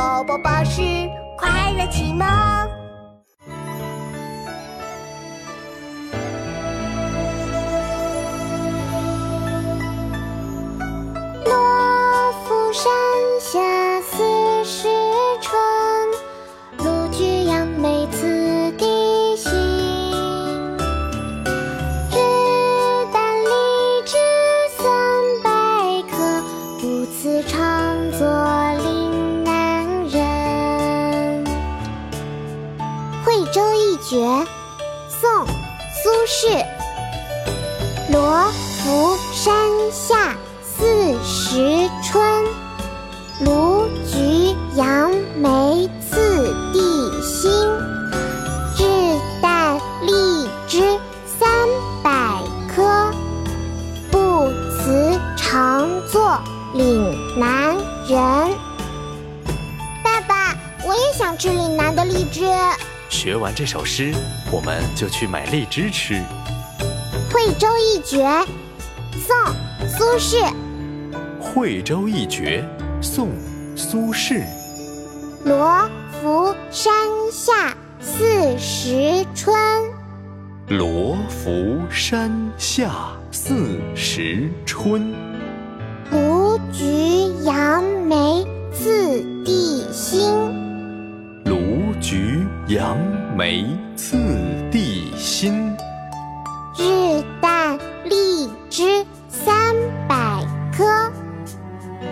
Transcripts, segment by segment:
宝宝巴士快乐启蒙。宋·苏轼。罗浮山下四时春，卢橘杨梅次第新。日啖荔枝三百颗，不辞长作岭南人。爸爸，我也想吃岭南的荔枝。学完这首诗，我们就去买荔枝吃。惠州一绝，宋·苏轼。惠州一绝，宋·苏轼。罗浮山下四时春，罗浮山下四时春。卢橘杨梅次第新。杨梅次第新。日啖荔枝三百颗，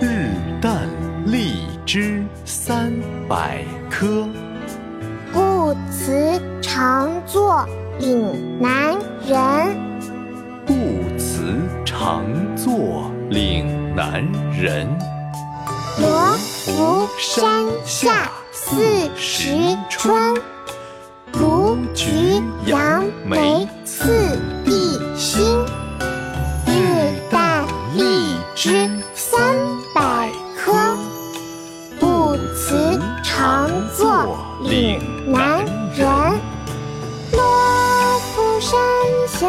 日啖荔枝三百颗。不辞长作岭南人。不辞长作岭南人。罗浮山下四时春，卢橘杨梅次第新。日啖荔枝三百颗，不辞长作岭南人。罗浮山下